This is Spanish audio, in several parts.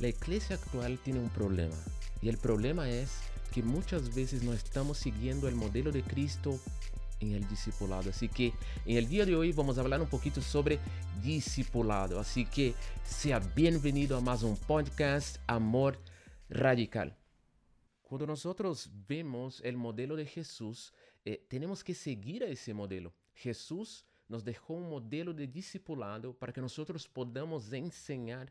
La iglesia actual tiene un problema y el problema es que muchas veces no estamos siguiendo el modelo de Cristo en el discipulado. Así que en el día de hoy vamos a hablar un poquito sobre discipulado. Así que sea bienvenido a más un podcast Amor Radical. Cuando nosotros vemos el modelo de Jesús, eh, tenemos que seguir a ese modelo. Jesús nos dejó un modelo de discipulado para que nosotros podamos enseñar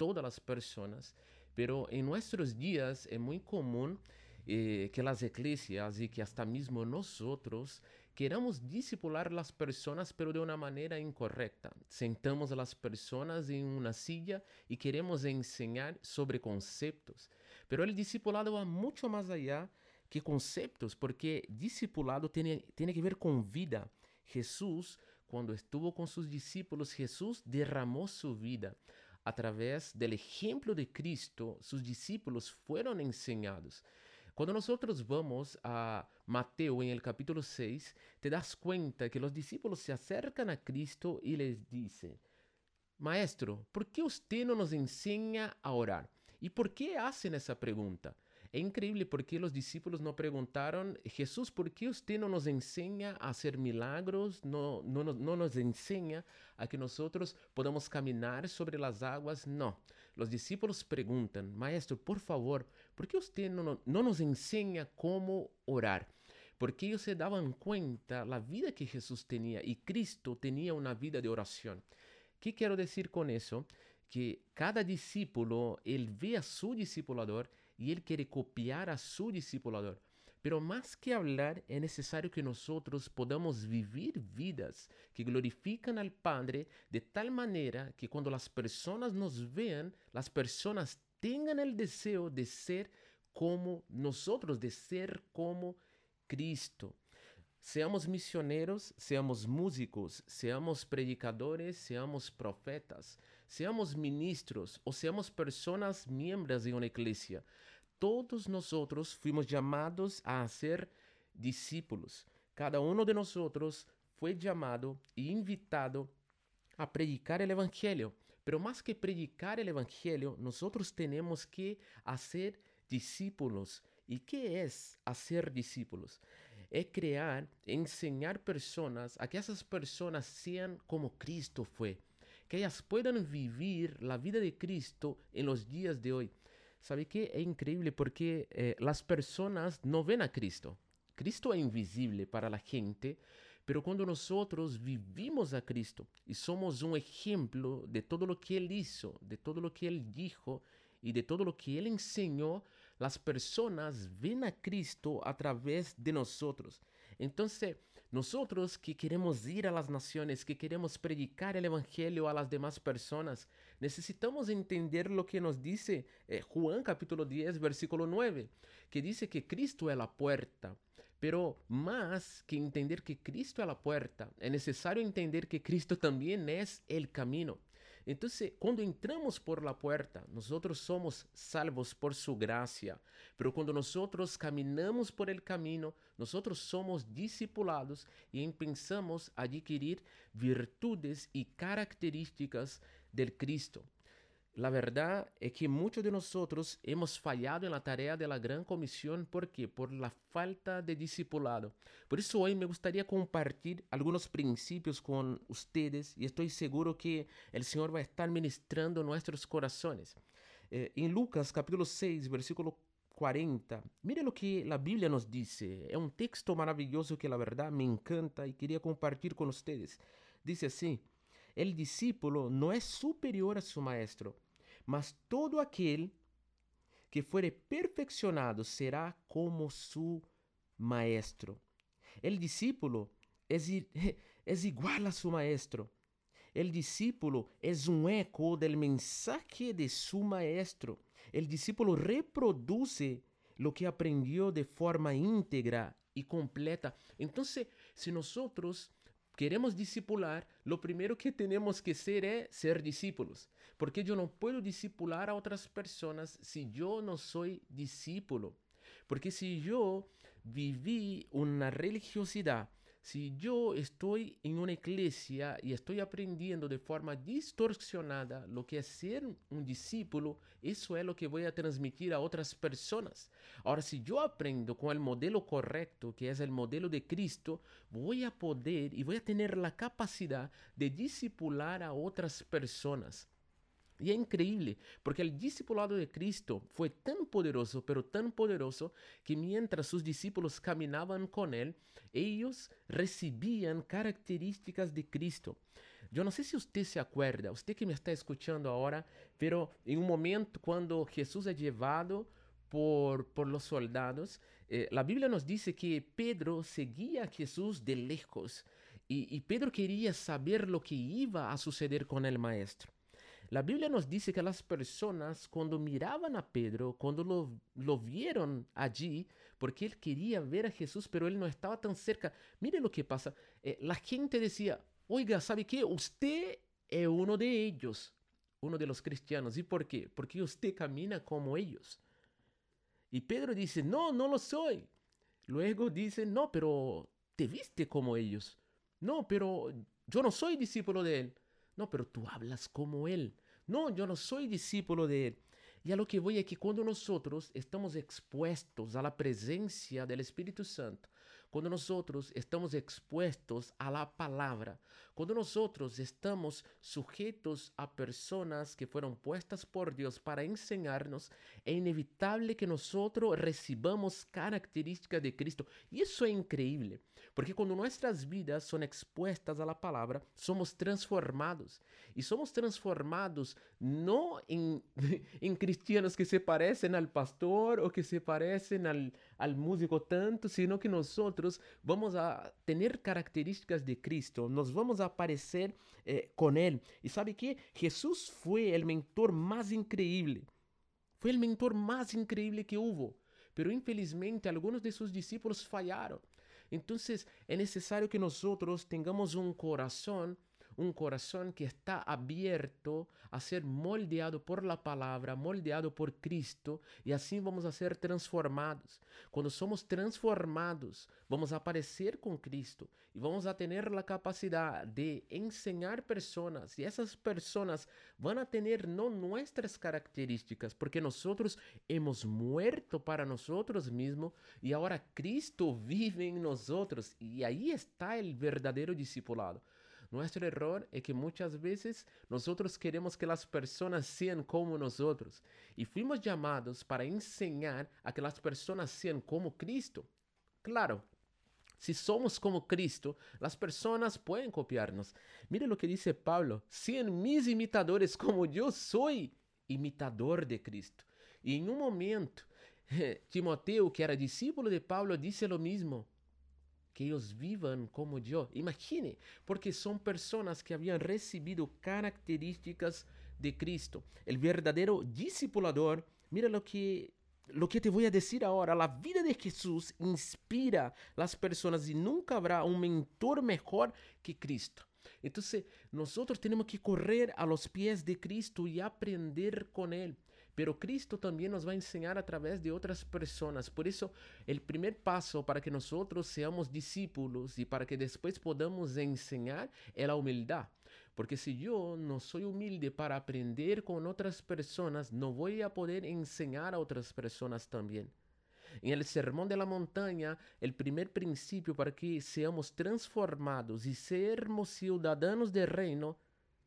todas las personas, pero en nuestros días es muy común eh, que las iglesias y que hasta mismo nosotros queramos discipular las personas, pero de una manera incorrecta. Sentamos a las personas en una silla y queremos enseñar sobre conceptos, pero el discipulado va mucho más allá que conceptos, porque discipulado tiene, tiene que ver con vida. Jesús, cuando estuvo con sus discípulos, Jesús derramó su vida através do exemplo de Cristo, seus discípulos foram ensinados. Quando nós vamos a Mateus, em el capítulo 6, te das conta que os discípulos se acercam a Cristo e les dizem: Maestro, por que você não nos ensina a orar? E por que hacen essa pergunta? Es increíble porque los discípulos no preguntaron, Jesús, ¿por qué usted no nos enseña a hacer milagros? No, no, no, nos enseña a que nosotros podamos caminar sobre las aguas? No. Los discípulos preguntan, Maestro, por favor, ¿por qué usted no, no nos enseña cómo orar? Porque ellos se daban cuenta la vida que Jesús tenía y Cristo tenía una vida de oración. ¿Qué quiero decir con eso? Que cada discípulo, él ve a su discipulador y Él quiere copiar a su discipulador. Pero más que hablar, es necesario que nosotros podamos vivir vidas que glorifican al Padre de tal manera que cuando las personas nos vean, las personas tengan el deseo de ser como nosotros, de ser como Cristo. Seamos misioneros, seamos músicos, seamos predicadores, seamos profetas, seamos ministros o seamos personas miembros de una iglesia. Todos nosotros fuimos llamados a ser discípulos. Cada uno de nosotros fue llamado e invitado a predicar el Evangelio. Pero más que predicar el Evangelio, nosotros tenemos que hacer discípulos. ¿Y qué es hacer discípulos? Es crear, enseñar personas a que esas personas sean como Cristo fue, que ellas puedan vivir la vida de Cristo en los días de hoy. ¿Sabe qué? Es increíble porque eh, las personas no ven a Cristo. Cristo es invisible para la gente, pero cuando nosotros vivimos a Cristo y somos un ejemplo de todo lo que Él hizo, de todo lo que Él dijo y de todo lo que Él enseñó, las personas ven a Cristo a través de nosotros. Entonces, nosotros que queremos ir a las naciones, que queremos predicar el Evangelio a las demás personas, necesitamos entender lo que nos dice eh, Juan capítulo 10, versículo 9, que dice que Cristo es la puerta. Pero más que entender que Cristo es la puerta, es necesario entender que Cristo también es el camino. Entonces, cuando entramos por la puerta, nosotros somos salvos por su gracia. Pero cuando nosotros caminamos por el camino, nosotros somos discipulados y empezamos a adquirir virtudes y características del Cristo. La verdad es que muchos de nosotros hemos fallado en la tarea de la gran comisión. ¿Por qué? Por la falta de discipulado. Por eso hoy me gustaría compartir algunos principios con ustedes y estoy seguro que el Señor va a estar ministrando nuestros corazones. Eh, en Lucas capítulo 6, versículo 40, mire lo que la Biblia nos dice. Es un texto maravilloso que la verdad me encanta y quería compartir con ustedes. Dice así. El discípulo no es superior a su maestro, mas todo aquel que fuere perfeccionado será como su maestro. El discípulo es, es igual a su maestro. El discípulo es un eco del mensaje de su maestro. El discípulo reproduce lo que aprendió de forma íntegra y completa. Entonces, si nosotros queremos discipular, lo primero que tenemos que ser es ser discípulos. Porque yo no puedo discipular a otras personas si yo no soy discípulo. Porque si yo viví una religiosidad si yo estoy en una iglesia y estoy aprendiendo de forma distorsionada lo que es ser un discípulo, eso es lo que voy a transmitir a otras personas. Ahora, si yo aprendo con el modelo correcto, que es el modelo de Cristo, voy a poder y voy a tener la capacidad de discipular a otras personas. Y es increíble, porque el discipulado de Cristo fue tan poderoso, pero tan poderoso, que mientras sus discípulos caminaban con él, ellos recibían características de Cristo. Yo no sé si usted se acuerda, usted que me está escuchando ahora, pero en un momento cuando Jesús es llevado por, por los soldados, eh, la Biblia nos dice que Pedro seguía a Jesús de lejos y, y Pedro quería saber lo que iba a suceder con el maestro. La Biblia nos dice que las personas cuando miraban a Pedro, cuando lo, vieron allí, porque él quería ver a Jesús, pero él no estaba tan cerca, mire lo que pasa, eh, la gente decía, oiga, ¿sabe qué? Usted es uno de ellos, uno de los cristianos. ¿Y por qué? Porque usted camina como ellos. Y Pedro dice, no, no lo soy. Luego dice, no, pero te viste como ellos. No, pero yo no soy discípulo de él. No, pero tú hablas como Él. Não, eu não sou discípulo de Ele. E a lo que vou é que quando nós estamos expostos à presença do Espírito Santo, cuando nosotros estamos expuestos a la palabra, cuando nosotros estamos sujetos a personas que fueron puestas por Dios para enseñarnos, es inevitable que nosotros recibamos características de Cristo. Y eso es increíble, porque cuando nuestras vidas son expuestas a la palabra, somos transformados. Y somos transformados no en, en cristianos que se parecen al pastor o que se parecen al, al músico tanto, sino que nosotros vamos a tener características de Cristo, nos vamos a parecer eh, con Él. ¿Y sabe qué? Jesús fue el mentor más increíble. Fue el mentor más increíble que hubo. Pero infelizmente algunos de sus discípulos fallaron. Entonces es necesario que nosotros tengamos un corazón un corazón que está abierto a ser moldeado por la palabra, moldeado por Cristo, y así vamos a ser transformados. Cuando somos transformados, vamos a aparecer con Cristo y vamos a tener la capacidad de enseñar personas, y esas personas van a tener no nuestras características, porque nosotros hemos muerto para nosotros mismos y ahora Cristo vive en nosotros, y ahí está el verdadero discipulado. Nuestro error es que muchas veces nosotros queremos que las personas sean como nosotros y fuimos llamados para enseñar a que las personas sean como Cristo. Claro, si somos como Cristo, las personas pueden copiarnos. Mire lo que dice Pablo, sean mis imitadores como yo soy imitador de Cristo. Y en un momento, Timoteo, que era discípulo de Pablo, dice lo mismo que ellos vivan como yo. Imagine, porque son personas que habían recibido características de Cristo. El verdadero discipulador, mira lo que lo que te voy a decir ahora, la vida de Jesús inspira las personas y nunca habrá un mentor mejor que Cristo. Entonces, nosotros tenemos que correr a los pies de Cristo y aprender con Él. Pero Cristo también nos va a enseñar a través de otras personas. Por eso, el primer paso para que nosotros seamos discípulos y para que después podamos enseñar es la humildad. Porque si yo no soy humilde para aprender con otras personas, no voy a poder enseñar a otras personas también. En el Sermón de la Montaña, el primer principio para que seamos transformados y sermos ciudadanos del reino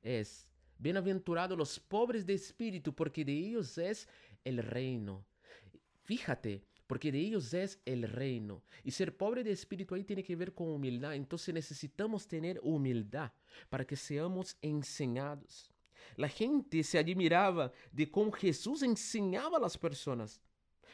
es Bienaventurados los pobres de espíritu, porque de ellos es el reino. Fíjate, porque de ellos es el reino. Y ser pobre de espíritu ahí tiene que ver con humildad. Entonces necesitamos tener humildad para que seamos enseñados. La gente se admiraba de cómo Jesús enseñaba a las personas.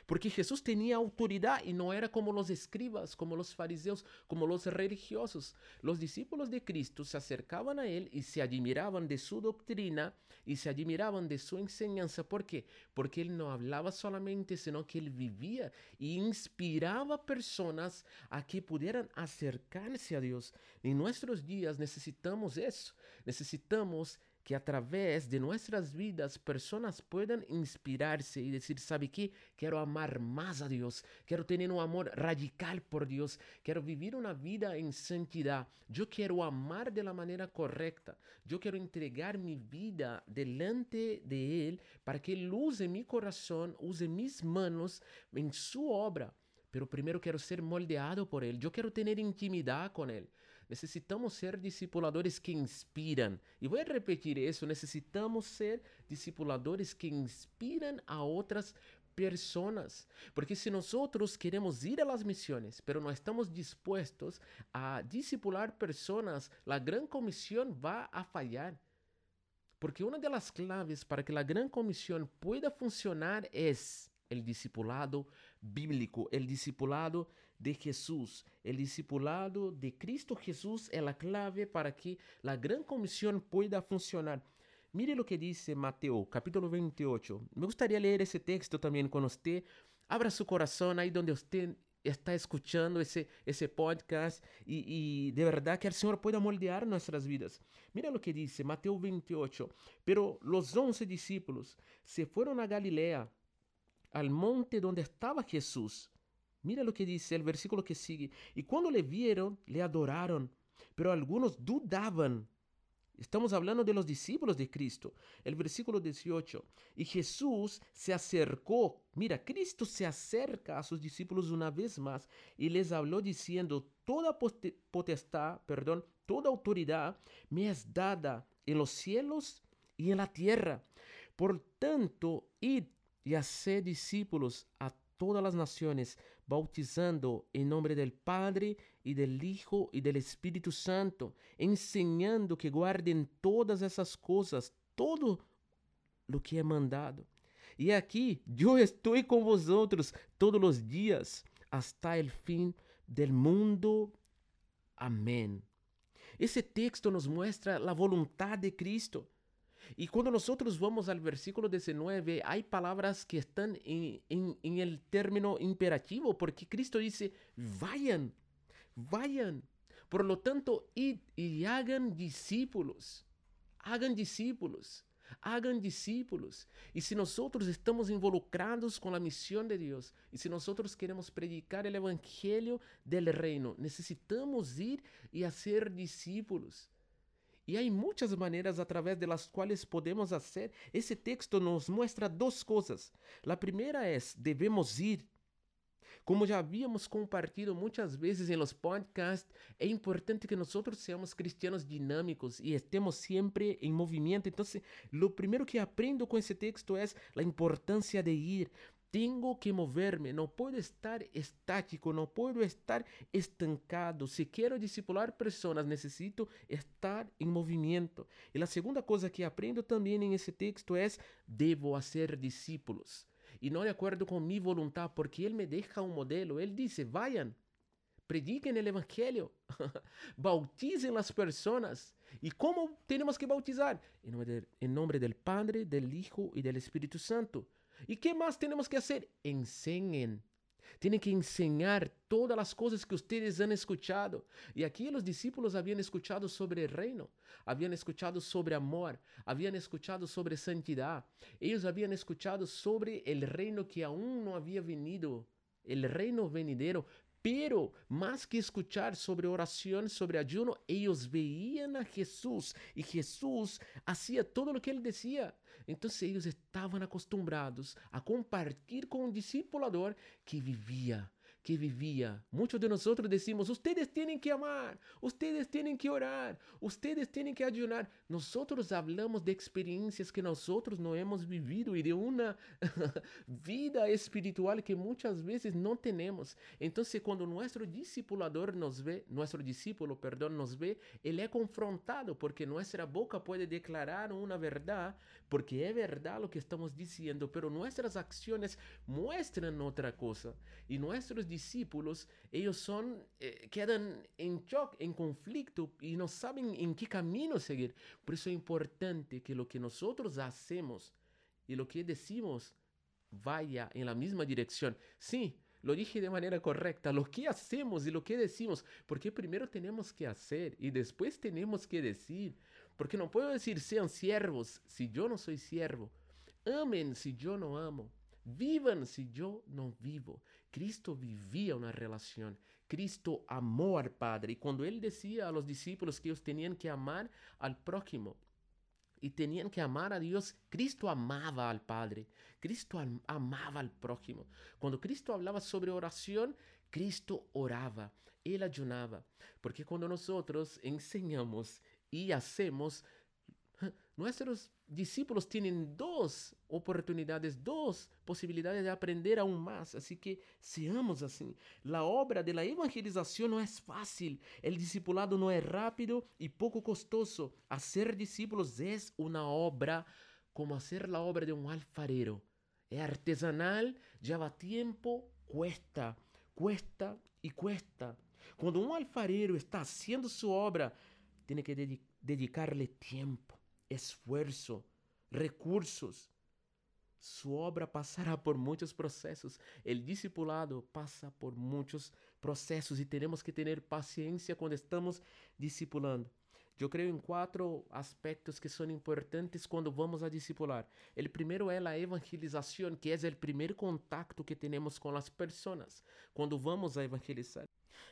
Porque Jesús tenía autoridad y no era como los escribas, como los fariseos, como los religiosos. Los discípulos de Cristo se acercaban a Él y se admiraban de su doctrina y se admiraban de su enseñanza. ¿Por qué? Porque Él no hablaba solamente, sino que Él vivía y inspiraba personas a que pudieran acercarse a Dios. En nuestros días necesitamos eso. Necesitamos que através de nossas vidas pessoas possam inspirar-se e dizer, sabe que? Quero amar mais a Deus, quero ter um amor radical por Deus, quero viver uma vida em santidade, eu quero amar de la maneira correta, eu quero entregar minha vida delante de Ele para que Ele use meu coração, use minhas mãos em sua obra. Pero primeiro quero ser moldeado por Ele, eu quero ter intimidade com Ele, Necesitamos ser discipuladores que inspiran. Y voy a repetir eso, necesitamos ser discipuladores que inspiran a otras personas. Porque si nosotros queremos ir a las misiones, pero no estamos dispuestos a discipular personas, la gran comisión va a fallar. Porque una de las claves para que la gran comisión pueda funcionar es el discipulado bíblico, el discipulado de Jesús. El discipulado de Cristo Jesús es la clave para que la gran comisión pueda funcionar. Mire lo que dice Mateo, capítulo 28. Me gustaría leer ese texto también con usted. Abra su corazón ahí donde usted está escuchando ese, ese podcast y, de verdad que el Señor pueda moldear nuestras vidas. Mira lo que dice Mateo 28. Pero los once discípulos se fueron a Galilea al monte donde estaba Jesús. Mira lo que dice el versículo que sigue. Y cuando le vieron, le adoraron, pero algunos dudaban. Estamos hablando de los discípulos de Cristo. El versículo 18. Y Jesús se acercó. Mira, Cristo se acerca a sus discípulos una vez más y les habló diciendo, toda potestad, perdón, toda autoridad me es dada en los cielos y en la tierra. Por tanto, id y hacer discípulos a todas las naciones, bautizando en nombre del Padre y del Hijo y del Espíritu Santo, enseñando que guarden todas esas cosas, todo lo que he mandado. Y aquí yo estoy con vosotros todos los días hasta el fin del mundo. Amén. Ese texto nos muestra la voluntad de Cristo. Y cuando nosotros vamos al versículo 19, hay palabras que están en, en, el término imperativo, porque Cristo dice, vayan, vayan. Por lo tanto, id y hagan discípulos, hagan discípulos, hagan discípulos. Y si nosotros estamos involucrados con la misión de Dios, y si nosotros queremos predicar el Evangelio del reino, necesitamos ir y hacer discípulos. Y hay muchas maneras a través de las cuales podemos hacer. Ese texto nos muestra dos cosas. La primera es, debemos ir. Como já havíamos compartido muitas vezes em los podcasts, é importante que nós seamos cristianos dinâmicos e estemos sempre em movimento. Então, o primeiro que aprendo com esse texto é a importância de ir. Tenho que mover-me, não posso estar estático, não posso estar estancado. Se quero discipular pessoas, necessito estar em movimento. E a segunda coisa que aprendo também em esse texto é: devo ser discípulos. E não de acordo com minha vontade, porque ele me deixa um modelo. Ele disse: vayan, prediquem o evangelho, bautizem as pessoas. E como temos que bautizar? Em nome, em nome do Padre, do Hijo e do Espírito Santo. ¿Y qué más tenemos que hacer? Enseñen. Tienen que enseñar todas las cosas que ustedes han escuchado. Y aquí los discípulos habían escuchado sobre el reino, habían escuchado sobre amor, habían escuchado sobre santidad. Ellos habían escuchado sobre el reino que aún no había venido, el reino venidero, Pero más que escuchar sobre oración, sobre ayuno, ellos veían a Jesús y Jesús hacía todo lo que él decía. Entonces ellos estaban acostumbrados a compartir con un discipulador que vivía que vivía. Muchos de nosotros decimos, ustedes tienen que amar, ustedes tienen que orar, ustedes tienen que ayunar. Nosotros hablamos de experiencias que nosotros no hemos vivido y de una vida espiritual que muchas veces no tenemos. Entonces, cuando nuestro discipulador nos ve, nuestro discípulo, perdón, nos ve, él es confrontado porque nuestra boca puede declarar una verdad, porque es verdad lo que estamos diciendo, pero nuestras acciones muestran otra cosa. Y nuestros discípulos, ellos son, eh, quedan en shock, en conflicto y no saben en qué camino seguir. Por eso es importante que lo que nosotros hacemos y lo que decimos vaya en la misma dirección. Sí, lo dije de manera correcta, lo que hacemos y lo que decimos, porque primero tenemos que hacer y después tenemos que decir. Porque no puedo decir sean siervos si yo no soy siervo. Amen si yo no amo. Vivan si yo no vivo. Cristo vivía una relación. Cristo amó al Padre. Y cuando Él decía a los discípulos que ellos tenían que amar al prójimo, y tenían que amar a Dios. Cristo amaba al Padre, Cristo amaba al prójimo. Cuando Cristo hablaba sobre oración, Cristo oraba, Él ayunaba. Porque cuando nosotros enseñamos y hacemos, nuestros discípulos tienen dos oportunidades, dos posibilidades de aprender aún más. Así que seamos así. La obra de la evangelización no es fácil. El discipulado no es rápido y poco costoso. Hacer discípulos es una obra como hacer la obra de un alfarero. Es artesanal, lleva tiempo, cuesta, cuesta y cuesta. Cuando un alfarero está haciendo su obra, tiene que dedicarle tiempo esfuerzo, recursos. Su obra passará por muitos processos. El discipulado passa por muitos processos e teremos que ter paciência quando estamos discipulando. Eu creio em quatro aspectos que são importantes quando vamos a discipular. O primeiro é a evangelização, que é o primeiro contato que temos com as pessoas quando vamos a evangelizar.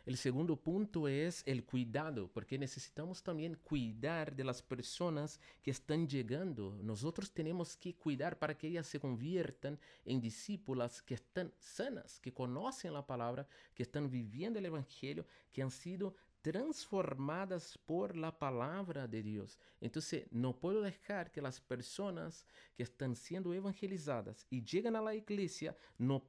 O segundo ponto é o cuidado, porque necessitamos também cuidar das pessoas que estão chegando. Nós temos que cuidar para que elas se convirtam em discípulas que estão sanas, que conhecem a palavra, que estão vivendo o evangelho, que han sido transformadas por la palabra de Dios. Entonces, no puedo dejar que las personas que están siendo evangelizadas y llegan a la iglesia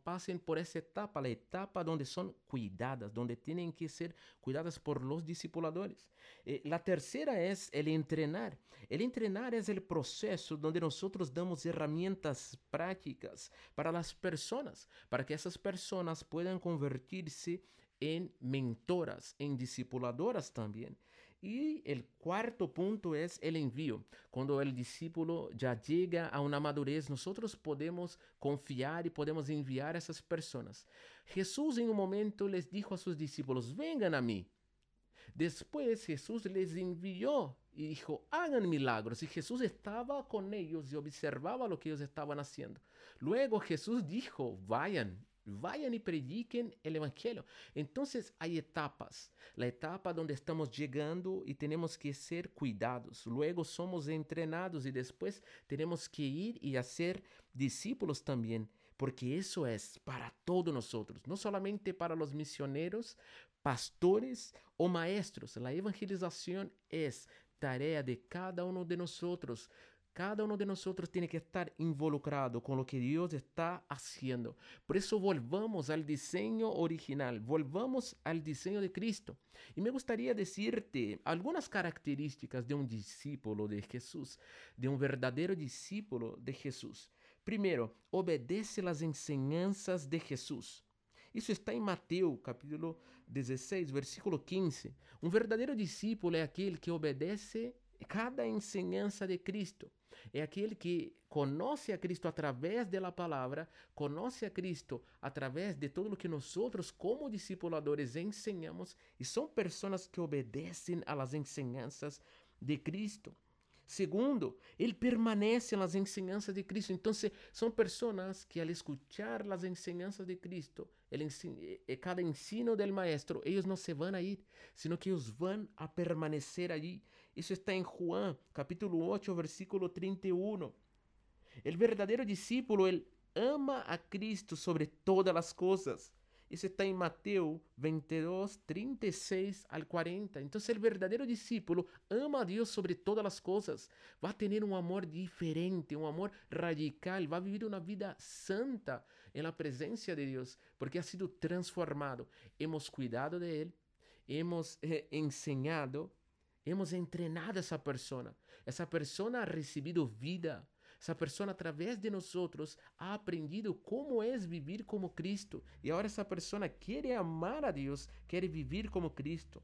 pasen por esa etapa, la etapa donde son cuidadas, donde tienen que ser cuidadas por los discipuladores. Eh, la tercera es el entrenar. El entrenar es el proceso donde nosotros damos herramientas prácticas para las personas, para que esas personas puedan convertirse en mentoras, en discipuladoras también. Y el cuarto punto es el envío. Cuando el discípulo ya llega a una madurez, nosotros podemos confiar y podemos enviar a esas personas. Jesús en un momento les dijo a sus discípulos, vengan a mí. Después Jesús les envió y dijo, hagan milagros. Y Jesús estaba con ellos y observaba lo que ellos estaban haciendo. Luego Jesús dijo, vayan Vayan y prediquen el Evangelio. Entonces hay etapas. La etapa donde estamos llegando y tenemos que ser cuidados. Luego somos entrenados y después tenemos que ir y hacer discípulos también. Porque eso es para todos nosotros, no solamente para los misioneros, pastores o maestros. La evangelización es tarea de cada uno de nosotros cada uno de nosotros tiene que estar involucrado con lo que Dios está haciendo. Por eso volvamos al diseño original, volvamos al diseño de Cristo. Y me gustaría decirte algunas características de un discípulo de Jesús, de un verdadero discípulo de Jesús. Primero, obedece las enseñanzas de Jesús. Isso está em Mateus, capítulo 16, versículo 15. Um verdadeiro discípulo é aquele que obedece cada enseñanza de Cristo. É aquele que conhece a Cristo através da palavra, conhece a Cristo através de todo o que nós, como discipuladores, ensinamos e são pessoas que obedecem às enseñanças de Cristo. Segundo, ele permanece nas enseñanças de Cristo. Então, são pessoas que, al escuchar as enseñanças de Cristo, cada ensino del maestro, eles não se vão a ir, sino que eles vão a permanecer allí. Isso está em Juan, capítulo 8, versículo 31. O verdadeiro discípulo, ele ama a Cristo sobre todas as coisas. Isso está em Mateus 22, 36 al 40. Então, o verdadeiro discípulo ama a Deus sobre todas as coisas. Vai ter um amor diferente, um amor radical. Vai viver uma vida santa na presença de Deus, porque ha sido transformado. Hemos cuidado de Ele, hemos eh, enseñado, hemos entrenado essa pessoa. Essa pessoa ha recebido vida essa pessoa, através de nós, ha aprendido como é viver como Cristo. E agora essa pessoa quer amar a Deus, quer viver como Cristo.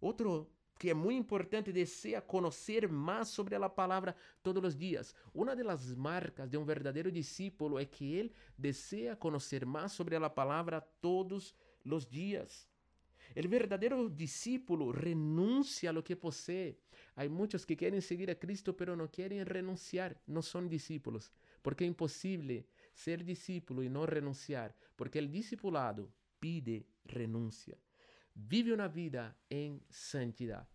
Outro que é muito importante, deseja conhecer mais sobre a palavra todos os dias. Uma das marcas de um verdadeiro discípulo é que ele deseja conhecer mais sobre a palavra todos os dias. El verdadero discípulo renuncia a lo que posee. Hay muchos que quieren seguir a Cristo, pero no quieren renunciar. No son discípulos, porque es imposible ser discípulo y no renunciar, porque el discipulado pide renuncia. Vive una vida en santidad.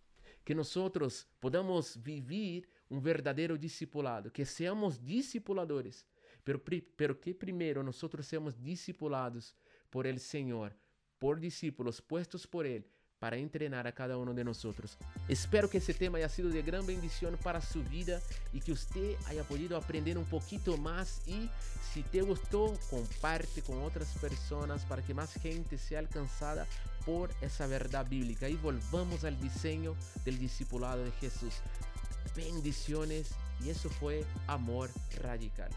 Que nosotros podamos vivir un verdadero discipulado, que seamos discipuladores, pero, pero que primero nosotros seamos discipulados por el Señor, por discípulos puestos por Él para entrenar a cada uno de nosotros. Espero que este tema haya sido de gran bendición para su vida y que usted haya podido aprender un poquito más y si te gustó, comparte con otras personas para que más gente sea alcanzada por esa verdad bíblica y volvamos al diseño del discipulado de Jesús. Bendiciones y eso fue amor radical.